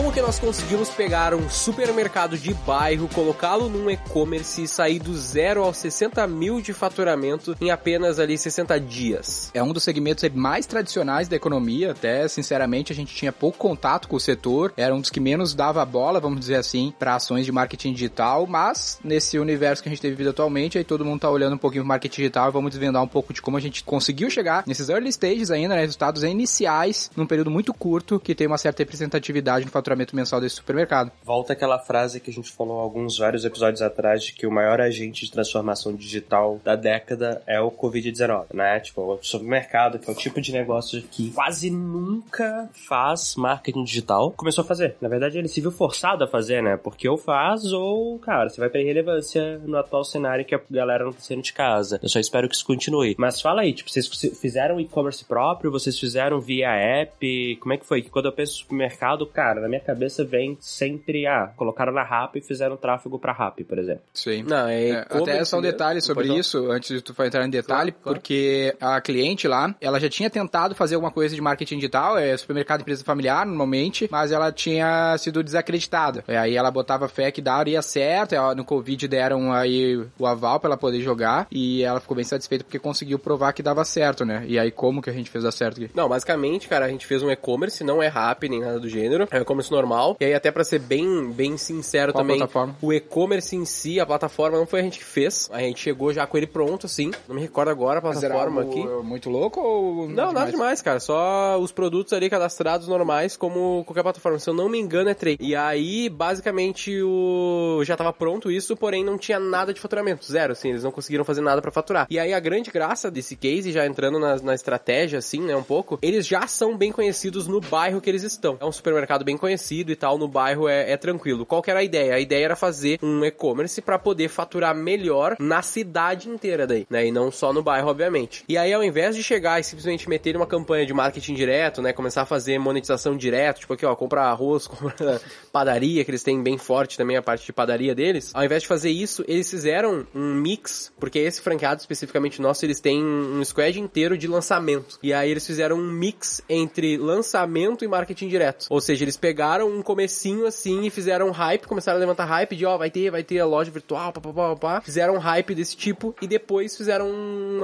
Como que nós conseguimos pegar um supermercado de bairro, colocá-lo num e-commerce e sair do zero aos 60 mil de faturamento em apenas ali 60 dias? É um dos segmentos mais tradicionais da economia, até sinceramente a gente tinha pouco contato com o setor, era um dos que menos dava bola, vamos dizer assim, para ações de marketing digital, mas nesse universo que a gente tem vivido atualmente, aí todo mundo tá olhando um pouquinho o marketing digital vamos desvendar um pouco de como a gente conseguiu chegar nesses early stages ainda, né, resultados iniciais, num período muito curto, que tem uma certa representatividade no faturamento mensal desse supermercado. Volta aquela frase que a gente falou alguns vários episódios atrás de que o maior agente de transformação digital da década é o Covid-19, né? Tipo, o supermercado, que é o tipo de negócio que quase nunca faz marketing digital, começou a fazer. Na verdade, ele se viu forçado a fazer, né? Porque ou faz ou, cara, você vai pra irrelevância no atual cenário que a galera não tá saindo de casa. Eu só espero que isso continue. Mas fala aí, tipo, vocês fizeram e-commerce próprio? Vocês fizeram via app? Como é que foi? Que quando eu penso supermercado, cara, na minha cabeça vem sempre, ah, colocaram na RAP e fizeram tráfego pra RAP, por exemplo. Sim. Não, é, é até só um detalhe sobre isso, antes de tu entrar em detalhe, claro, claro. porque a cliente lá, ela já tinha tentado fazer alguma coisa de marketing digital, é supermercado empresa familiar, normalmente, mas ela tinha sido desacreditada. E aí ela botava fé que daria certo, ela, no Covid deram aí o aval pra ela poder jogar, e ela ficou bem satisfeita porque conseguiu provar que dava certo, né? E aí como que a gente fez dar certo aqui? Não, basicamente, cara, a gente fez um e-commerce, não é RAP nem nada do gênero, é um e-commerce normal, e aí até para ser bem, bem sincero Qual também, o e-commerce em si, a plataforma não foi a gente que fez, a gente chegou já com ele pronto, assim, não me recordo agora a plataforma aqui. muito louco ou... Não, nada demais? demais, cara, só os produtos ali cadastrados normais, como qualquer plataforma, se eu não me engano é trade. E aí, basicamente, o já tava pronto isso, porém não tinha nada de faturamento, zero, assim, eles não conseguiram fazer nada para faturar. E aí a grande graça desse case, já entrando na, na estratégia, assim, né, um pouco, eles já são bem conhecidos no bairro que eles estão. É um supermercado bem conhecido e tal, no bairro é, é tranquilo. Qual que era a ideia? A ideia era fazer um e-commerce para poder faturar melhor na cidade inteira daí, né, e não só no bairro, obviamente. E aí, ao invés de chegar e simplesmente meter uma campanha de marketing direto, né, começar a fazer monetização direto, tipo aqui, ó, comprar arroz, comprar padaria, que eles têm bem forte também a parte de padaria deles. Ao invés de fazer isso, eles fizeram um mix, porque esse franqueado especificamente nosso, eles têm um squad inteiro de lançamento. E aí eles fizeram um mix entre lançamento e marketing direto. Ou seja, eles pegaram um comecinho assim e fizeram um hype, começaram a levantar hype de, ó, vai ter, vai ter a loja virtual, papapá, papá. Fizeram um hype desse tipo e depois fizeram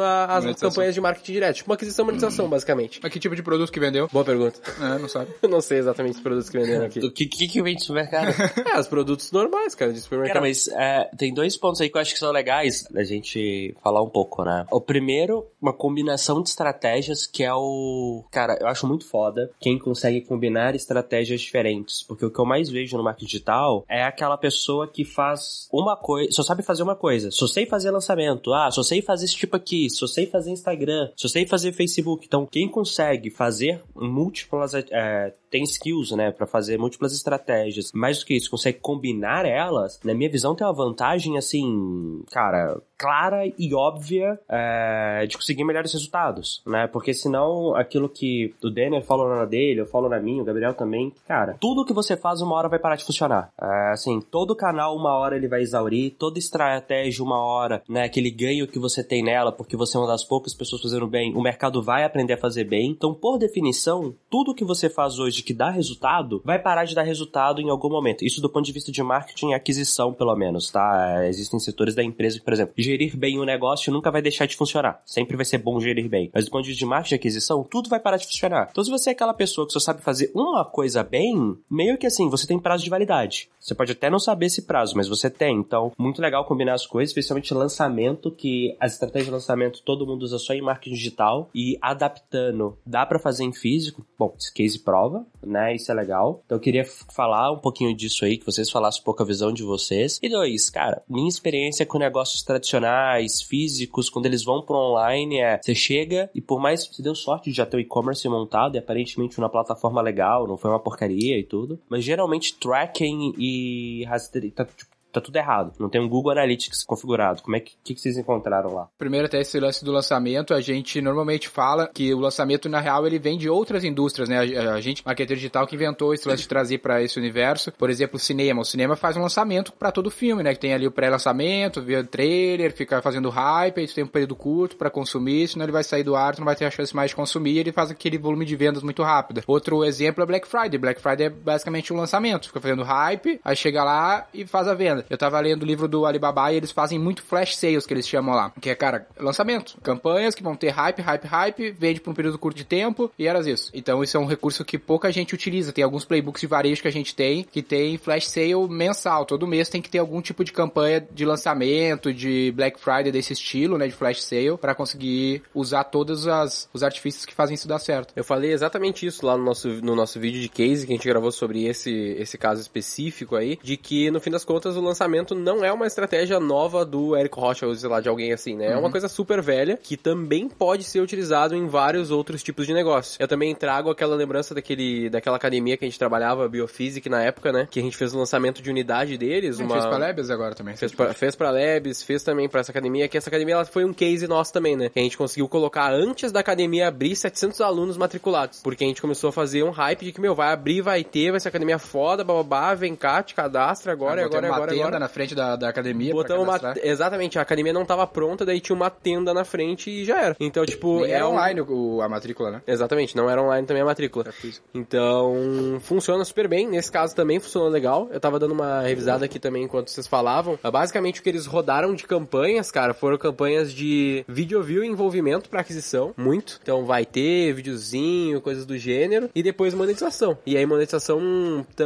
a, as campanhas de marketing direto. Tipo uma aquisição e monetização, basicamente. Mas que tipo de produto que vendeu? Boa pergunta. É, não sabe. Eu não sei exatamente os produtos que venderam aqui. O que, que, que vende no supermercado? é, os produtos normais, cara, de supermercado. Cara, mas é, tem dois pontos aí que eu acho que são legais da gente falar um pouco, né? O primeiro, uma combinação de estratégias que é o... Cara, eu acho muito foda quem consegue combinar estratégias diferentes. Porque o que eu mais vejo no marketing digital é aquela pessoa que faz uma coisa, só sabe fazer uma coisa. Só sei fazer lançamento. Ah, só sei fazer esse tipo aqui. Só sei fazer Instagram. Só sei fazer Facebook. Então, quem consegue fazer múltiplas... É, tem skills, né, para fazer múltiplas estratégias. Mais do que isso, consegue combinar elas, na minha visão tem uma vantagem, assim, cara, clara e óbvia é, de conseguir melhores resultados, né? Porque senão aquilo que o Daniel falou na dele, eu falo na minha, o Gabriel também, cara, tudo que você faz uma hora vai parar de funcionar. É, assim, todo canal uma hora ele vai exaurir, toda estratégia uma hora, né, aquele ganho que você tem nela, porque você é uma das poucas pessoas fazendo bem, o mercado vai aprender a fazer bem. Então, por definição, tudo que você faz hoje que dá resultado, vai parar de dar resultado em algum momento. Isso do ponto de vista de marketing e aquisição, pelo menos, tá? Existem setores da empresa que, por exemplo, gerir bem o negócio nunca vai deixar de funcionar. Sempre vai ser bom gerir bem. Mas do ponto de vista de marketing e aquisição, tudo vai parar de funcionar. Então, se você é aquela pessoa que só sabe fazer uma coisa bem, meio que assim, você tem prazo de validade. Você pode até não saber esse prazo, mas você tem. Então, muito legal combinar as coisas, especialmente lançamento, que as estratégias de lançamento todo mundo usa só em marketing digital e adaptando. Dá para fazer em físico? Bom, esse case prova, né? Isso é legal. Então, eu queria falar um pouquinho disso aí, que vocês falassem um pouco a visão de vocês. E dois, cara, minha experiência com negócios tradicionais, físicos, quando eles vão pro online, é você chega e por mais que você deu sorte de já ter o e-commerce montado e aparentemente uma plataforma legal, não foi uma porcaria e tudo, mas geralmente tracking e rastreio, tá, tipo, tá tudo errado. Não tem um Google Analytics configurado. Como é que, que, que vocês encontraram lá? Primeiro, até esse lance do lançamento, a gente normalmente fala que o lançamento, na real, ele vem de outras indústrias, né? A, a gente, marketeiro digital, que inventou esse lance de trazer para esse universo. Por exemplo, o cinema. O cinema faz um lançamento para todo filme, né? Que tem ali o pré-lançamento, via trailer, fica fazendo hype, aí tem um período curto para consumir, senão ele vai sair do ar, tu não vai ter a chance mais de consumir, ele faz aquele volume de vendas muito rápido. Outro exemplo é Black Friday. Black Friday é basicamente um lançamento, fica fazendo hype, aí chega lá e faz a venda. Eu tava lendo o livro do Alibaba e eles fazem muito flash sales, que eles chamam lá, que é, cara, lançamento. Campanhas que vão ter hype, hype, hype, vende por um período curto de tempo e eras isso. Então isso é um recurso que pouca gente utiliza. Tem alguns playbooks de varejo que a gente tem que tem flash sale mensal. Todo mês tem que ter algum tipo de campanha de lançamento, de Black Friday desse estilo, né, de flash sale, para conseguir usar todos as, os artifícios que fazem isso dar certo. Eu falei exatamente isso lá no nosso, no nosso vídeo de case que a gente gravou sobre esse, esse caso específico aí, de que no fim das contas o lançamento não é uma estratégia nova do Eric Rocha, ou sei lá, de alguém assim, né? É uma uhum. coisa super velha que também pode ser utilizado em vários outros tipos de negócio. Eu também trago aquela lembrança daquele, daquela academia que a gente trabalhava, Biophysic, na época, né? Que a gente fez o lançamento de unidade deles. Uma... Fez pra Labs agora também. Fez pra, fez pra Labs, fez também pra essa academia, que essa academia ela foi um case nosso também, né? Que a gente conseguiu colocar antes da academia abrir 700 alunos matriculados. Porque a gente começou a fazer um hype de que, meu, vai abrir, vai ter, vai ser academia foda, bababá, vem cá, te cadastra agora, ah, agora, uma agora, tenda na frente da, da academia Botamos uma, Exatamente, a academia não tava pronta, daí tinha uma tenda na frente e já era. Então, tipo... Nem é era online o, a matrícula, né? Exatamente, não era online também a matrícula. Então, funciona super bem. Nesse caso também funcionou legal. Eu tava dando uma revisada aqui também enquanto vocês falavam. Basicamente, o que eles rodaram de campanhas, cara, foram campanhas de video view e envolvimento para aquisição. Muito. Então, vai ter videozinho, coisas do gênero. E depois monetização. E aí, monetização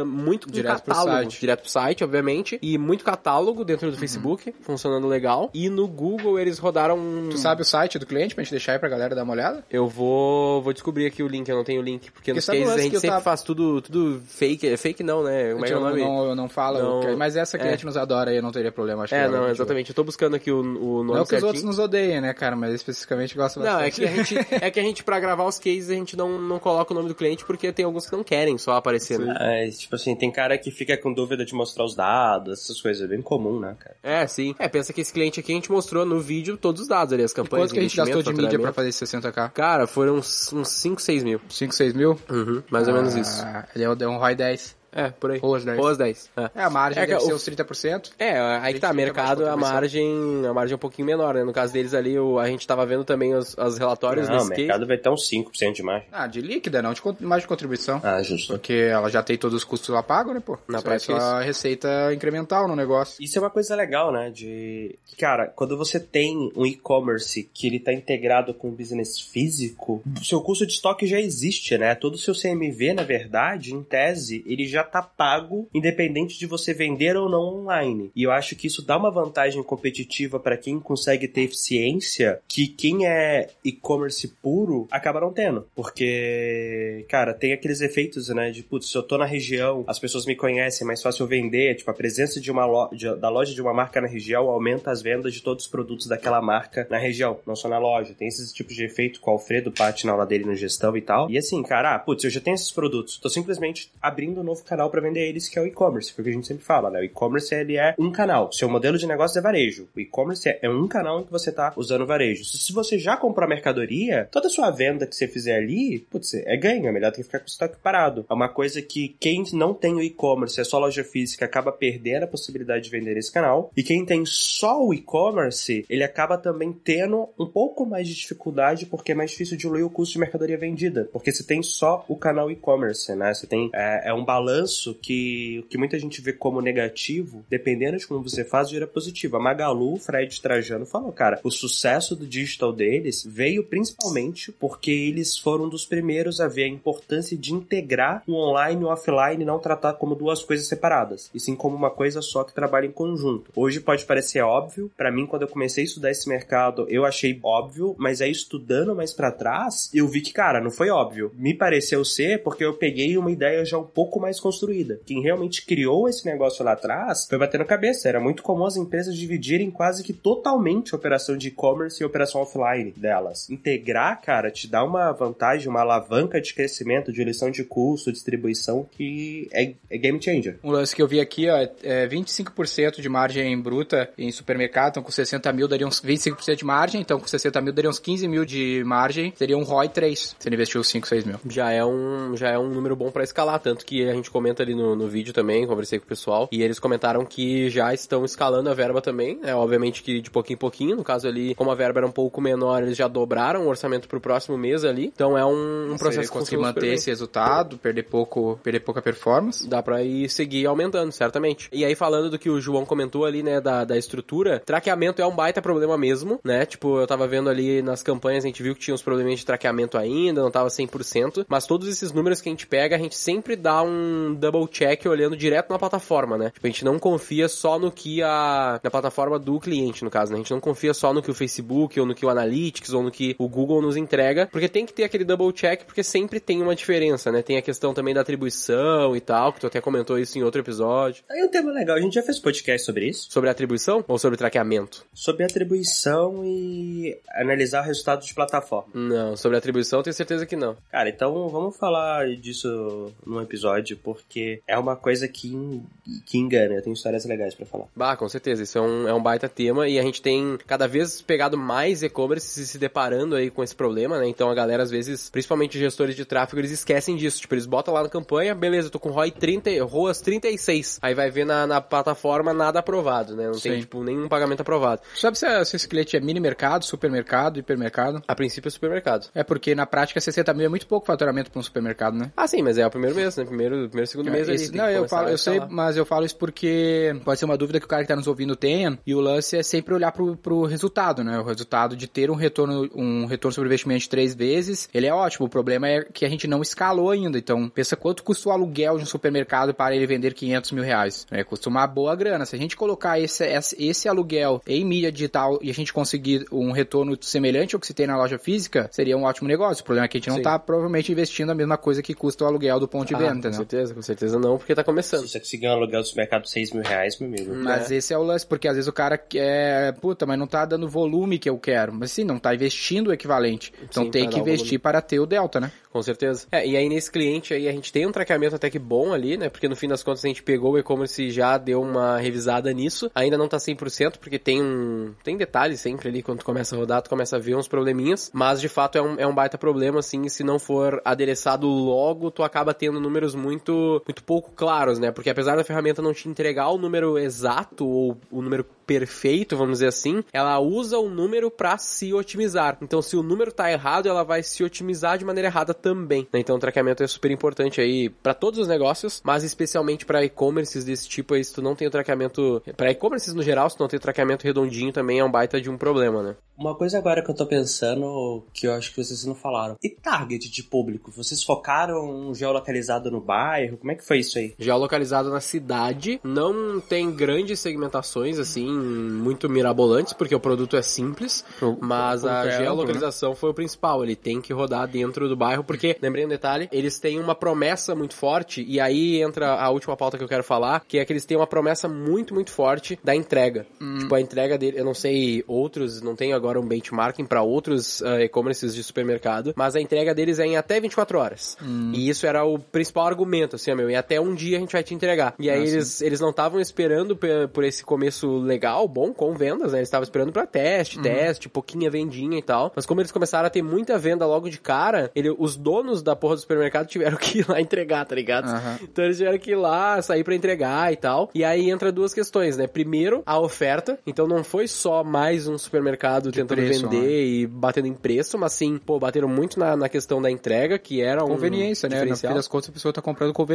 muito com direto. Pro site. Direto pro site, obviamente. E muito catálogo dentro do uhum. Facebook, funcionando legal. E no Google, eles rodaram... Tu sabe o site do cliente pra gente deixar aí pra galera dar uma olhada? Eu vou, vou descobrir aqui o link. Eu não tenho o link. Porque, porque nos cases a gente sempre tava... faz tudo, tudo fake. É fake não, né? Como é, é o nome? Não, eu não falo. Não... Mas essa cliente é. nos adora aí, eu não teria problema. Acho é, não, exatamente. Eu tô buscando aqui o, o nome Não que certinho. os outros nos odeiem, né, cara? Mas especificamente gosta bastante. Não, é que a gente, é que a gente pra gravar os cases, a gente não, não coloca o nome do cliente porque tem alguns que não querem só aparecer, né? É, tipo assim, tem cara que fica com dúvida de mostrar os dados, essas coisas. É bem comum, né, cara? É, sim. É, pensa que esse cliente aqui a gente mostrou no vídeo todos os dados ali, as campanhas. E quanto que a gente gastou de mídia pra fazer 60k? Cara, foram uns, uns 5, 6 mil. 5, 6 mil? Uhum, mais ah, ou menos isso. Ele é um ROI 10. É, por aí. Ou as 10. Ou as 10. É. é a margem é deve o... ser os 30%. É, aí que tá, mercado, a margem, a margem é um pouquinho menor, né? No caso deles ali, o, a gente tava vendo também os, os relatórios Não, o mercado case. vai ter uns 5% de margem. Ah, de líquida, não, de margem de contribuição. Ah, justo. Porque ela já tem todos os custos lá pagos, né, pô? Na prática, é só a receita incremental no negócio. Isso é uma coisa legal, né? De... Cara, quando você tem um e-commerce que ele tá integrado com o business físico, o seu custo de estoque já existe, né? Todo o seu CMV, na verdade, em tese, ele já tá pago independente de você vender ou não online. E eu acho que isso dá uma vantagem competitiva para quem consegue ter eficiência que quem é e-commerce puro acaba não tendo. Porque, cara, tem aqueles efeitos, né? De, putz, se eu tô na região, as pessoas me conhecem, é mais fácil vender. Tipo, a presença de uma loja, da loja de uma marca na região aumenta as vendas de todos os produtos daquela marca na região, não só na loja. Tem esses tipos de efeito com o Alfredo Patti na aula dele na gestão e tal. E assim, cara, ah, putz, eu já tenho esses produtos. Tô simplesmente abrindo um novo canal para vender eles que é o e-commerce, porque a gente sempre fala, né? O e-commerce ele é um canal. Seu modelo de negócio é varejo. O e-commerce é um canal em que você está usando varejo. Se você já comprou a mercadoria, toda a sua venda que você fizer ali, putz, é ganho, é melhor do que ficar com o estoque parado. É uma coisa que quem não tem o e-commerce, é só loja física, acaba perdendo a possibilidade de vender esse canal. E quem tem só o e-commerce, ele acaba também tendo um pouco mais de dificuldade porque é mais difícil diluir o custo de mercadoria vendida. Porque você tem só o canal e-commerce, né? Você tem é, é um balanço que o que muita gente vê como negativo, dependendo de como você faz, vira positivo. A Magalu, Fred Trajano falou, cara, o sucesso do digital deles veio principalmente porque eles foram dos primeiros a ver a importância de integrar o online e o offline e não tratar como duas coisas separadas, e sim como uma coisa só que trabalha em conjunto. Hoje pode parecer óbvio, para mim quando eu comecei a estudar esse mercado, eu achei óbvio, mas aí estudando mais para trás, eu vi que, cara, não foi óbvio. Me pareceu ser porque eu peguei uma ideia já um pouco mais construída. Quem realmente criou esse negócio lá atrás foi batendo cabeça. Era muito comum as empresas dividirem quase que totalmente a operação de e-commerce e a operação offline delas. Integrar, cara, te dá uma vantagem, uma alavanca de crescimento, de diluição de custo, distribuição que é, é game changer. Um lance que eu vi aqui, ó, é 25% de margem bruta em supermercado, então com 60 mil daria uns 25% de margem, então com 60 mil daria uns 15 mil de margem, seria um ROI 3, se ele investiu 5, 6 mil. Já é um, já é um número bom para escalar, tanto que a gente comenta ali no, no vídeo também, conversei com o pessoal, e eles comentaram que já estão escalando a verba também, é obviamente que de pouquinho em pouquinho, no caso ali, como a verba era um pouco menor, eles já dobraram o orçamento pro próximo mês ali, então é um, um processo que conseguir manter esse resultado, perder pouco, perder pouca performance. Dá pra ir seguir aumentando, certamente. E aí falando do que o João comentou ali, né, da, da estrutura, traqueamento é um baita problema mesmo, né, tipo, eu tava vendo ali nas campanhas, a gente viu que tinha uns probleminhas de traqueamento ainda, não tava 100%, mas todos esses números que a gente pega, a gente sempre dá um double check olhando direto na plataforma, né? Tipo, a gente não confia só no que a na plataforma do cliente, no caso, né? A gente não confia só no que o Facebook ou no que o Analytics ou no que o Google nos entrega, porque tem que ter aquele double check, porque sempre tem uma diferença, né? Tem a questão também da atribuição e tal, que tu até comentou isso em outro episódio. Aí um tema legal, a gente já fez podcast sobre isso. Sobre atribuição ou sobre traqueamento? Sobre atribuição e analisar o resultado de plataforma. Não, sobre atribuição eu tenho certeza que não. Cara, então vamos falar disso num episódio, porque é uma coisa que, que engana. Eu tenho histórias legais para falar. Bah, com certeza. Isso é um, é um baita tema e a gente tem cada vez pegado mais e-commerce se deparando aí com esse problema, né? Então a galera, às vezes, principalmente gestores de tráfego, eles esquecem disso. Tipo, eles botam lá na campanha, beleza, tô com ROI 30, ROAS 36. Aí vai ver na, na plataforma nada aprovado, né? Não Sim. tem, tipo, nenhum pagamento aprovado. Sabe se, se esse cliente é mini mercado, supermercado, hipermercado? A princípio é supermercado. É porque na prática 60 mil é muito pouco faturamento para um supermercado, né? Ah, sim, mas é o primeiro mês, né? Primeiro, primeiro segundo é, mês esse, Não, eu falo, eu sei, mas eu falo isso porque pode ser uma dúvida que o cara que tá nos ouvindo tenha, e o lance é sempre olhar pro, pro resultado, né? O resultado de ter um retorno, um retorno sobre investimento de três vezes, ele é ótimo. O problema é que a gente não escalou ainda. Então, pensa quanto custa o aluguel de um supermercado para ele vender 500 mil reais. É, custa uma boa grana. Se a gente colocar esse, esse aluguel em mídia digital e a gente conseguir um retorno semelhante ao que se tem na loja física, seria um ótimo negócio. O problema é que a gente não está provavelmente investindo a mesma coisa que custa o aluguel do ponto de ah, venda, Com certeza, com certeza não, porque está começando. Se você conseguir um aluguel do supermercado de 6 mil reais, meu amigo. Mas é. esse é o lance, porque às vezes o cara quer, puta, mas não está dando o volume que eu quero. Mas sim, não está investindo o equivalente. Então sim, tem que investir para ter o delta, né? Com certeza. É, e aí nesse cliente aí a gente tem um traqueamento até que bom ali, né? Porque no fim das contas a gente pegou o e-commerce e já deu uma revisada nisso. Ainda não tá 100% porque tem um tem detalhes sempre ali quando tu começa a rodar, tu começa a ver uns probleminhas, mas de fato é um, é um baita problema assim, se não for adereçado logo, tu acaba tendo números muito muito pouco claros, né? Porque apesar da ferramenta não te entregar o número exato ou o número perfeito, vamos dizer assim, ela usa o número para se otimizar. Então, se o número tá errado, ela vai se otimizar de maneira errada também. Né? Então, o traqueamento é super importante aí para todos os negócios, mas especialmente para e-commerces desse tipo aí, se tu não tem o traqueamento, para e-commerces no geral, se tu não tem o traqueamento redondinho também é um baita de um problema, né? Uma coisa agora que eu tô pensando, que eu acho que vocês não falaram. E target de público? Vocês focaram geolocalizado no bairro? Como é que foi isso aí? Geolocalizado na cidade, não tem grandes segmentações assim, muito mirabolantes, porque o produto é simples, mas a é geolocalização né? foi o principal. Ele tem que rodar dentro do bairro, porque, lembrei um detalhe, eles têm uma promessa muito forte, e aí entra a última pauta que eu quero falar, que é que eles têm uma promessa muito, muito forte da entrega. Hum. Tipo, a entrega dele, eu não sei outros, não tenho agora um benchmarking para outros uh, e-commerces de supermercado, mas a entrega deles é em até 24 horas. Hum. E isso era o principal argumento, assim, meu, e até um dia a gente vai te entregar. E aí ah, eles, eles não estavam esperando por esse começo legal bom, com vendas, né? Eles estavam esperando para teste, uhum. teste, pouquinha vendinha e tal. Mas como eles começaram a ter muita venda logo de cara, ele, os donos da porra do supermercado tiveram que ir lá entregar, tá ligado? Uhum. Então eles tiveram que ir lá, sair para entregar e tal. E aí entra duas questões, né? Primeiro, a oferta. Então não foi só mais um supermercado de tentando preço, vender né? e batendo em preço, mas sim, pô, bateram muito na, na questão da entrega, que era um Conveniência, né? No fim das contas, a pessoa tá comprando conveniência.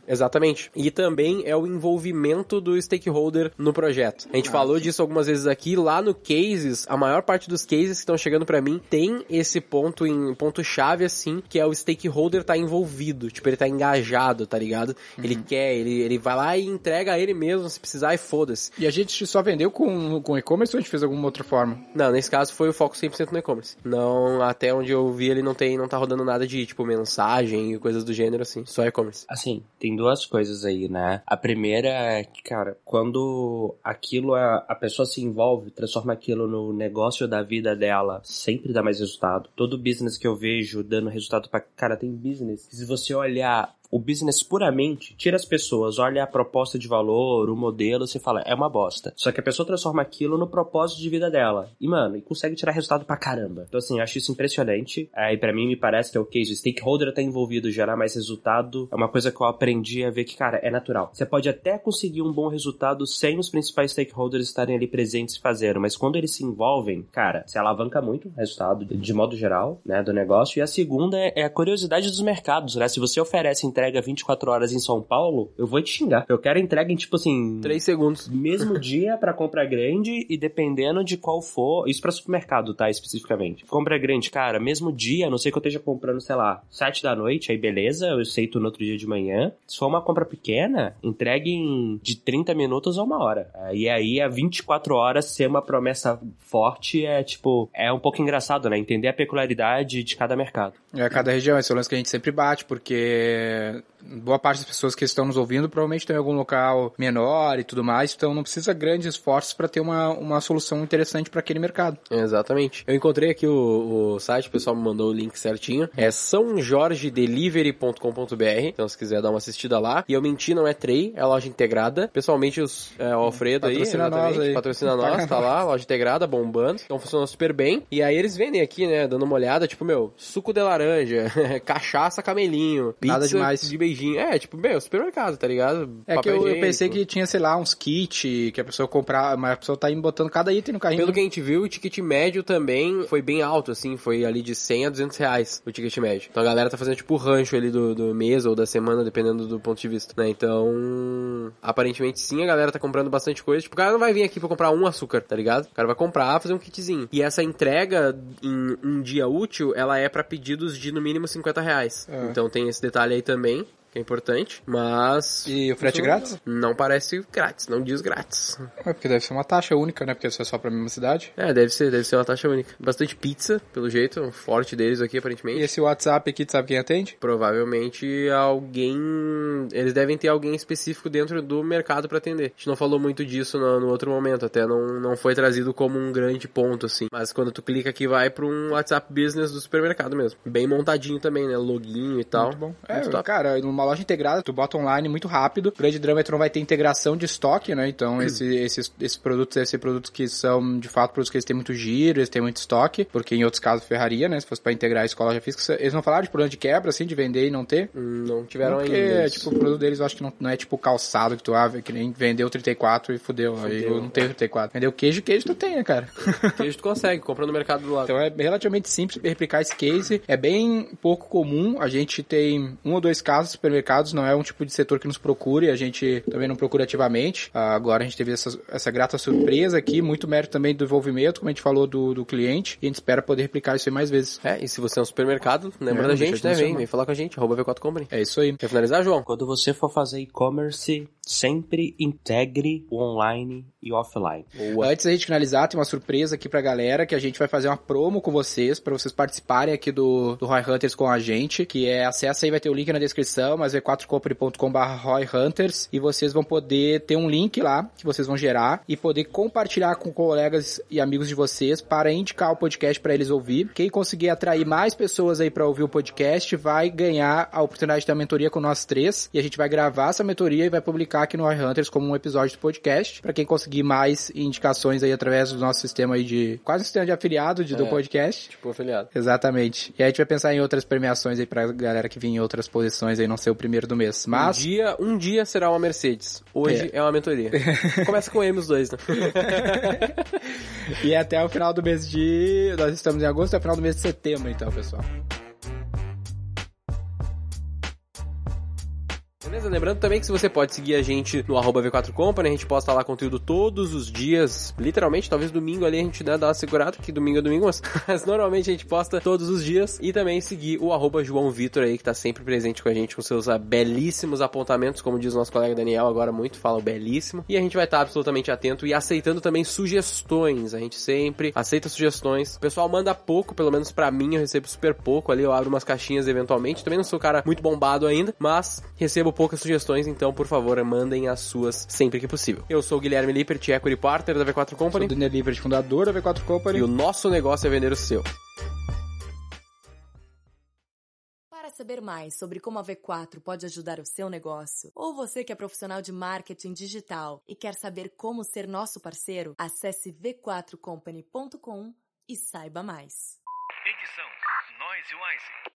Exatamente. E também é o envolvimento do stakeholder no projeto. A gente falou disso algumas vezes aqui, lá no cases, a maior parte dos cases que estão chegando para mim tem esse ponto em ponto chave assim, que é o stakeholder tá envolvido, tipo, ele tá engajado, tá ligado? Uhum. Ele quer, ele, ele vai lá e entrega a ele mesmo se precisar e foda-se. E a gente só vendeu com, com e-commerce ou a gente fez alguma outra forma? Não, nesse caso foi o foco 100% no e-commerce. Não, até onde eu vi ele não tem, não tá rodando nada de tipo mensagem e coisas do gênero assim, só e-commerce. Assim, tem duas coisas aí, né? A primeira é que, cara, quando aquilo, a, a pessoa se envolve, transforma aquilo no negócio da vida dela, sempre dá mais resultado. Todo business que eu vejo dando resultado pra. Cara, tem business. Se você olhar o business puramente, tira as pessoas, olha a proposta de valor, o modelo, você fala, é uma bosta. Só que a pessoa transforma aquilo no propósito de vida dela. E, mano, e consegue tirar resultado pra caramba. Então, assim, acho isso impressionante. Aí, para mim, me parece que é o case. O stakeholder tá envolvido, gerar mais resultado. É uma coisa que eu aprendi a ver que, cara, é natural. Você pode até conseguir um bom resultado sem os principais stakeholders estarem ali presentes e fazendo, mas quando eles se envolvem, cara, se alavanca muito o resultado, de modo geral, né, do negócio. E a segunda é a curiosidade dos mercados, né? Se você oferece entrega 24 horas em São Paulo, eu vou te xingar. Eu quero entrega em, tipo assim... 3 segundos. Mesmo dia para compra grande e dependendo de qual for... Isso para supermercado, tá? Especificamente. Compra grande, cara, mesmo dia, a não sei que eu esteja comprando, sei lá, 7 da noite, aí beleza, eu aceito no outro dia de manhã. Se for uma compra pequena, entregue em de 30 minutos a uma hora. E aí, a 24 horas ser uma promessa forte é, tipo, é um pouco engraçado, né? Entender a peculiaridade de cada mercado. É, cada região, esse é o lance que a gente sempre bate, porque event boa parte das pessoas que estão nos ouvindo provavelmente tem algum local menor e tudo mais, então não precisa grandes esforços para ter uma, uma solução interessante para aquele mercado. Exatamente. Eu encontrei aqui o, o site, o pessoal me mandou o link certinho. É sãojorgedelivery.com.br, então se quiser dar uma assistida lá. E eu menti, não é Trey, é loja integrada. Pessoalmente, os, é, o Alfredo patrocina aí, nós aí. patrocina nós, tá lá, loja integrada, bombando. Então funciona super bem. E aí eles vendem aqui, né, dando uma olhada, tipo, meu, suco de laranja, cachaça camelinho, pizza Nada demais. de É, tipo, meu, supermercado, tá ligado? É que eu, eu, pensei que tinha, sei lá, uns kits que a pessoa comprar, mas a pessoa tá botando cada item no carrinho. Pelo que a gente viu, o ticket médio também foi bem alto, assim, foi ali de 100 a 200 reais o ticket médio. Então a galera tá fazendo tipo o rancho ali do, do mês ou da semana, dependendo do ponto de vista, né? Então, aparentemente sim, a galera tá comprando bastante coisa. Tipo, o cara não vai vir aqui pra comprar um açúcar, tá ligado? O cara vai comprar, fazer um kitzinho. E essa entrega em um dia útil, ela é para pedidos de no mínimo 50 reais. É. Então tem esse detalhe aí também que é importante, mas... E o frete grátis? Não parece grátis, não diz grátis. É, porque deve ser uma taxa única, né? Porque isso é só pra mesma cidade. É, deve ser, deve ser uma taxa única. Bastante pizza, pelo jeito, um forte deles aqui, aparentemente. E esse WhatsApp aqui, tu sabe quem atende? Provavelmente alguém... Eles devem ter alguém específico dentro do mercado para atender. A gente não falou muito disso no, no, outro momento, até não, não foi trazido como um grande ponto, assim. Mas quando tu clica aqui, vai pra um WhatsApp Business do supermercado mesmo. Bem montadinho também, né? Login e tal. Muito bom. É, Muito cara, uma loja integrada, tu bota online muito rápido. O grande drama é tu não vai ter integração de estoque, né? Então, hum. esse, esses, esses produtos devem ser produtos que são, de fato, produtos que eles têm muito giro, eles têm muito estoque, porque em outros casos, ferraria, né? Se fosse pra integrar a escola já física, eles não falaram de problema de quebra, assim, de vender e não ter? Não tiveram porque, ainda. Porque, tipo, o produto deles eu acho que não, não é tipo calçado que tu ah, que nem vendeu 34 e fudeu. fudeu aí eu não tenho 34. Vendeu queijo, queijo tu tem, né, cara? queijo tu consegue, compra no mercado do lado. Então é relativamente simples replicar esse case. É bem pouco comum. A gente tem um ou dois casos supermercados, não é um tipo de setor que nos procure, a gente também não procura ativamente. Ah, agora a gente teve essa, essa grata surpresa aqui, muito mérito também do desenvolvimento, como a gente falou do, do cliente, e a gente espera poder replicar isso aí mais vezes. É, e se você é um supermercado, lembra é, da gente, né? Vem, vem falar com a gente, arroba V4 Company. É isso aí. Quer finalizar, João? Quando você for fazer e-commerce, sempre integre o online e offline. Boa. Antes da gente finalizar, tem uma surpresa aqui pra galera, que a gente vai fazer uma promo com vocês, para vocês participarem aqui do, do Roy Hunters com a gente, que é, acessa aí, vai ter o link na descrição, mas é 4company.com.br Roy Hunters, e vocês vão poder ter um link lá, que vocês vão gerar, e poder compartilhar com colegas e amigos de vocês, para indicar o podcast para eles ouvir. Quem conseguir atrair mais pessoas aí para ouvir o podcast, vai ganhar a oportunidade da mentoria com nós três, e a gente vai gravar essa mentoria e vai publicar aqui no Roy Hunters como um episódio do podcast, para quem conseguir mais indicações aí através do nosso sistema aí de, quase um sistema de afiliado de, é, do podcast. Tipo afiliado. Exatamente. E aí a gente vai pensar em outras premiações aí pra galera que vinha em outras posições aí, não ser o primeiro do mês. Mas... Um dia, um dia será uma Mercedes. Hoje é, é uma mentoria. Começa com M os dois, né? e até o final do mês de... Nós estamos em agosto, até o final do mês de setembro, então, pessoal. Beleza? Lembrando também que se você pode seguir a gente no arroba V4 Company, a gente posta lá conteúdo todos os dias, literalmente, talvez domingo ali a gente né, dá uma segurada, que domingo é domingo, mas, mas, normalmente a gente posta todos os dias. E também seguir o arroba João Vitor aí, que tá sempre presente com a gente com seus uh, belíssimos apontamentos, como diz o nosso colega Daniel, agora muito fala belíssimo. E a gente vai estar tá absolutamente atento e aceitando também sugestões. A gente sempre aceita sugestões. O pessoal manda pouco, pelo menos para mim, eu recebo super pouco ali, eu abro umas caixinhas eventualmente. Também não sou um cara muito bombado ainda, mas recebo poucas sugestões, então, por favor, mandem as suas sempre que possível. Eu sou o Guilherme Lippert, Equity Partner da V4 Company. Sou o Daniel Lippert, fundador da V4 Company. E o nosso negócio é vender o seu. Para saber mais sobre como a V4 pode ajudar o seu negócio, ou você que é profissional de marketing digital e quer saber como ser nosso parceiro, acesse v4company.com e saiba mais. Edição Noise Wise.